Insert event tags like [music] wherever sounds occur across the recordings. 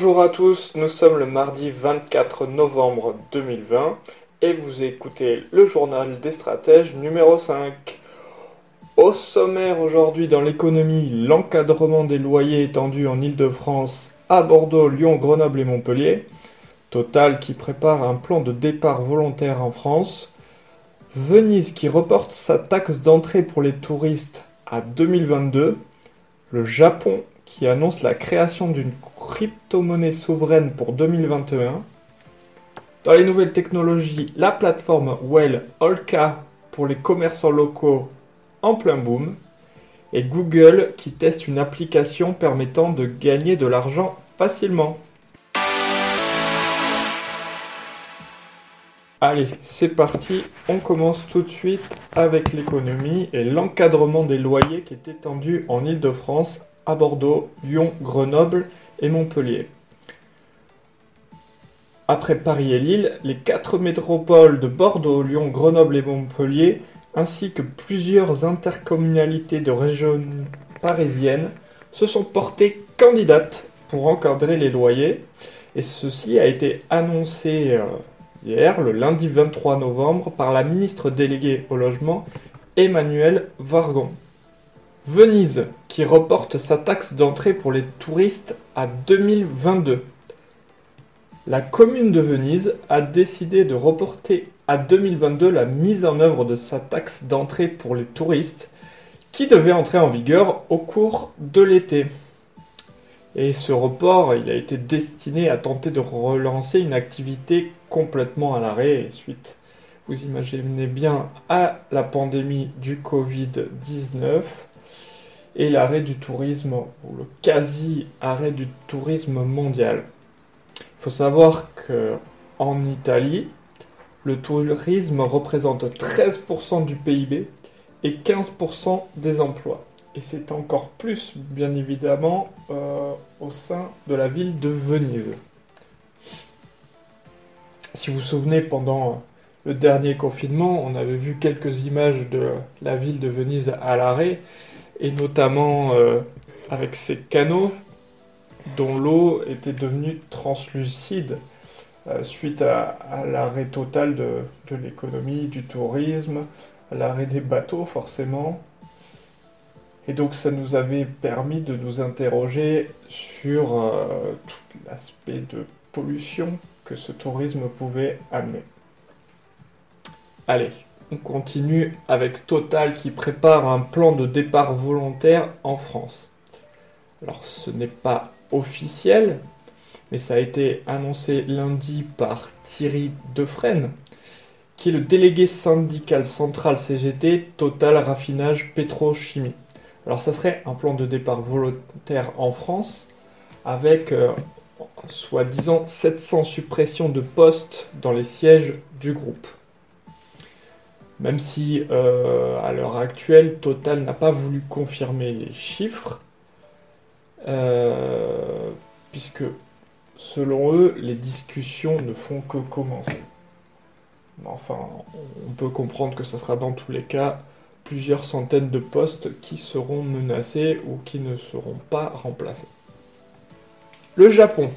Bonjour à tous, nous sommes le mardi 24 novembre 2020 et vous écoutez le journal des stratèges numéro 5. Au sommaire aujourd'hui dans l'économie, l'encadrement des loyers étendu en Ile-de-France à Bordeaux, Lyon, Grenoble et Montpellier. Total qui prépare un plan de départ volontaire en France. Venise qui reporte sa taxe d'entrée pour les touristes à 2022. Le Japon qui annonce la création d'une crypto-monnaie souveraine pour 2021. Dans les nouvelles technologies, la plateforme Well Olka pour les commerçants locaux en plein boom. Et Google qui teste une application permettant de gagner de l'argent facilement. Allez, c'est parti, on commence tout de suite avec l'économie et l'encadrement des loyers qui est étendu en Ile-de-France à Bordeaux, Lyon, Grenoble et Montpellier. Après Paris et Lille, les quatre métropoles de Bordeaux, Lyon, Grenoble et Montpellier, ainsi que plusieurs intercommunalités de régions parisiennes, se sont portées candidates pour encadrer les loyers, et ceci a été annoncé euh, hier, le lundi 23 novembre, par la ministre déléguée au logement, Emmanuel Vargon. Venise, qui reporte sa taxe d'entrée pour les touristes à 2022. La commune de Venise a décidé de reporter à 2022 la mise en œuvre de sa taxe d'entrée pour les touristes, qui devait entrer en vigueur au cours de l'été. Et ce report, il a été destiné à tenter de relancer une activité complètement à l'arrêt suite, vous imaginez bien, à la pandémie du Covid-19 et l'arrêt du tourisme, ou le quasi-arrêt du tourisme mondial. Il faut savoir que en Italie, le tourisme représente 13% du PIB et 15% des emplois. Et c'est encore plus, bien évidemment, euh, au sein de la ville de Venise. Si vous vous souvenez, pendant le dernier confinement, on avait vu quelques images de la ville de Venise à l'arrêt et notamment euh, avec ces canaux dont l'eau était devenue translucide euh, suite à, l'arrêt total de, l'économie, du tourisme, à l'arrêt des bateaux forcément. Et donc ça nous avait permis de nous interroger sur euh, tout l'aspect de pollution que ce tourisme pouvait amener. Allez, on continue avec Total qui prépare un plan de départ volontaire en France. Alors ce n'est pas officiel, mais ça a été annoncé lundi par Thierry Defresne, qui est le délégué syndical central CGT Total Raffinage Pétrochimie. Alors ça serait un plan de départ volontaire en France avec euh, soi-disant 700 suppressions de postes dans les sièges du groupe. Même si euh, à l'heure actuelle, Total n'a pas voulu confirmer les chiffres, euh, puisque selon eux, les discussions ne font que commencer. Enfin, on peut comprendre que ce sera dans tous les cas plusieurs centaines de postes qui seront menacés ou qui ne seront pas remplacés. Le Japon.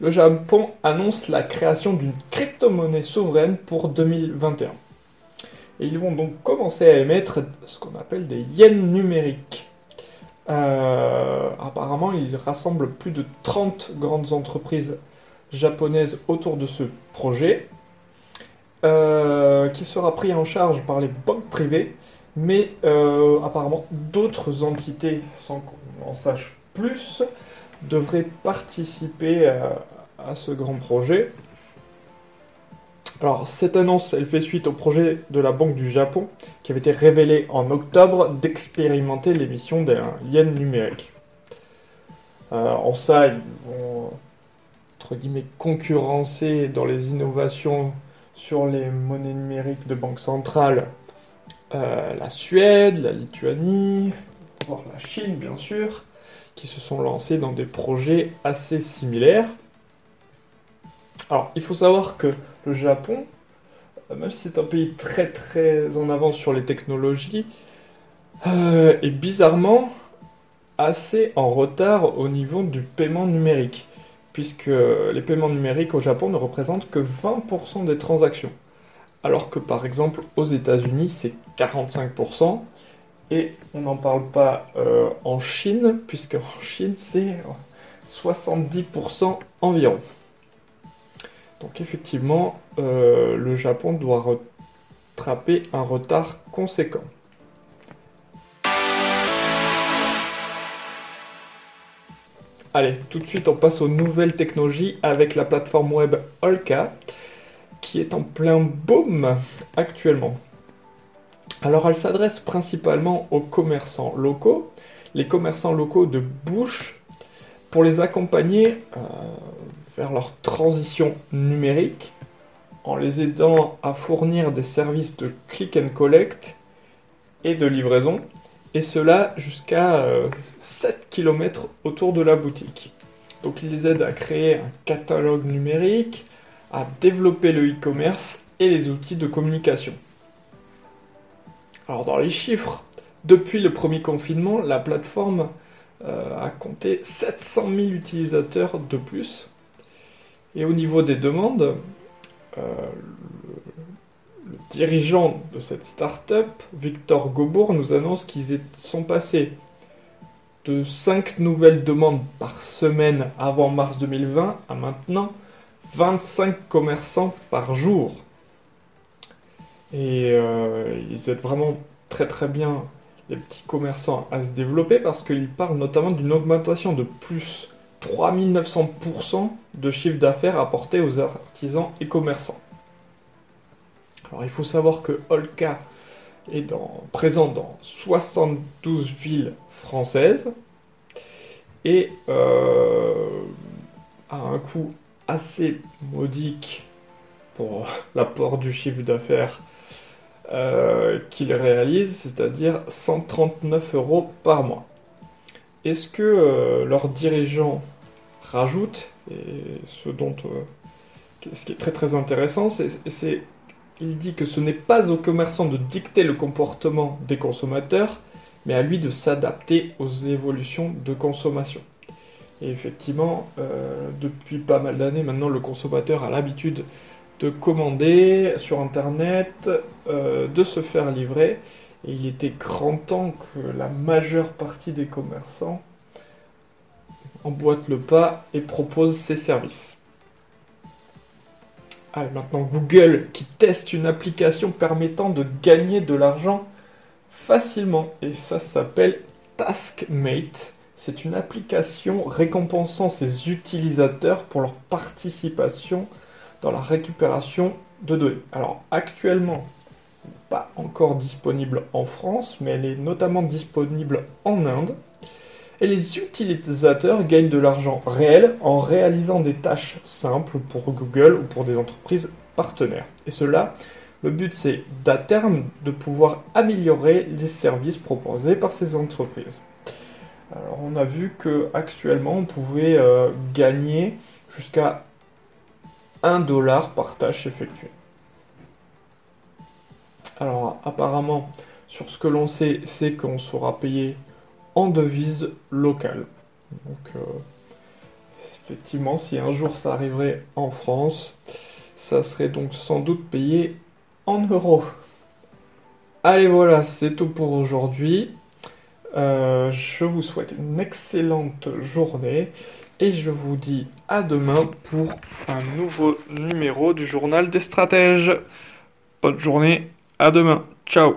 Le Japon annonce la création d'une crypto-monnaie souveraine pour 2021 et ils vont donc commencer à émettre ce qu'on appelle des yens numériques. Euh, apparemment, ils rassemblent plus de 30 grandes entreprises japonaises autour de ce projet, euh, qui sera pris en charge par les banques privées, mais euh, apparemment d'autres entités, sans qu'on en sache plus, devraient participer à ce grand projet. Alors, cette annonce, elle fait suite au projet de la Banque du Japon, qui avait été révélé en octobre, d'expérimenter l'émission d'un yen numérique. Euh, en ça, ils vont entre guillemets concurrencer dans les innovations sur les monnaies numériques de banque centrale euh, la Suède, la Lituanie, voire la Chine bien sûr, qui se sont lancés dans des projets assez similaires. Alors il faut savoir que le Japon, euh, même si c'est un pays très très en avance sur les technologies, euh, est bizarrement assez en retard au niveau du paiement numérique, puisque les paiements numériques au Japon ne représentent que 20% des transactions, alors que par exemple aux États-Unis c'est 45%, et on n'en parle pas euh, en Chine, puisque en Chine c'est 70% environ. Donc effectivement, euh, le Japon doit rattraper un retard conséquent. Allez, tout de suite on passe aux nouvelles technologies avec la plateforme web Olka qui est en plein boom actuellement. Alors elle s'adresse principalement aux commerçants locaux, les commerçants locaux de bouche, pour les accompagner euh, vers leur transition numérique en les aidant à fournir des services de click and collect et de livraison et cela jusqu'à 7 euh, km autour de la boutique. Donc il les aide à créer un catalogue numérique, à développer le e-commerce et les outils de communication. Alors dans les chiffres, depuis le premier confinement, la plateforme euh, a compté 700 000 utilisateurs de plus. Et au niveau des demandes, euh, le dirigeant de cette start-up, Victor Gobour, nous annonce qu'ils sont passés de 5 nouvelles demandes par semaine avant mars 2020 à maintenant 25 commerçants par jour. Et euh, ils aident vraiment très très bien les petits commerçants à se développer parce qu'ils parlent notamment d'une augmentation de plus 3900% de chiffre d'affaires apporté aux artisans et commerçants. Alors il faut savoir que Olka est présent dans 72 villes françaises et euh, a un coût assez modique pour [laughs] l'apport du chiffre d'affaires euh, qu'il réalise, c'est-à-dire 139 euros par mois. Est-ce que euh, leurs dirigeants rajoutent, et ce dont ce qui est très très intéressant, c'est il dit que ce n'est pas aux commerçants de dicter le comportement des consommateurs, mais à lui de s'adapter aux évolutions de consommation. Et effectivement, euh, depuis pas mal d'années maintenant, le consommateur a l'habitude de commander sur Internet, euh, de se faire livrer, et il était grand temps que la majeure partie des commerçants emboîtent le pas et proposent ces services. Allez, maintenant Google qui teste une application permettant de gagner de l'argent facilement. Et ça s'appelle Taskmate. C'est une application récompensant ses utilisateurs pour leur participation dans la récupération de données. Alors actuellement, pas encore disponible en France, mais elle est notamment disponible en Inde et les utilisateurs gagnent de l'argent réel en réalisant des tâches simples pour Google ou pour des entreprises partenaires. Et cela, le but c'est d'à terme de pouvoir améliorer les services proposés par ces entreprises. Alors on a vu que actuellement on pouvait euh, gagner jusqu'à 1 dollar par tâche effectuée. Alors apparemment, sur ce que l'on sait, c'est qu'on sera payé en devise locale. Donc, euh, effectivement, si un jour ça arriverait en France, ça serait donc sans doute payé en euros. Allez, voilà, c'est tout pour aujourd'hui. Euh, je vous souhaite une excellente journée et je vous dis à demain pour un nouveau numéro du journal des stratèges. Bonne journée, à demain, ciao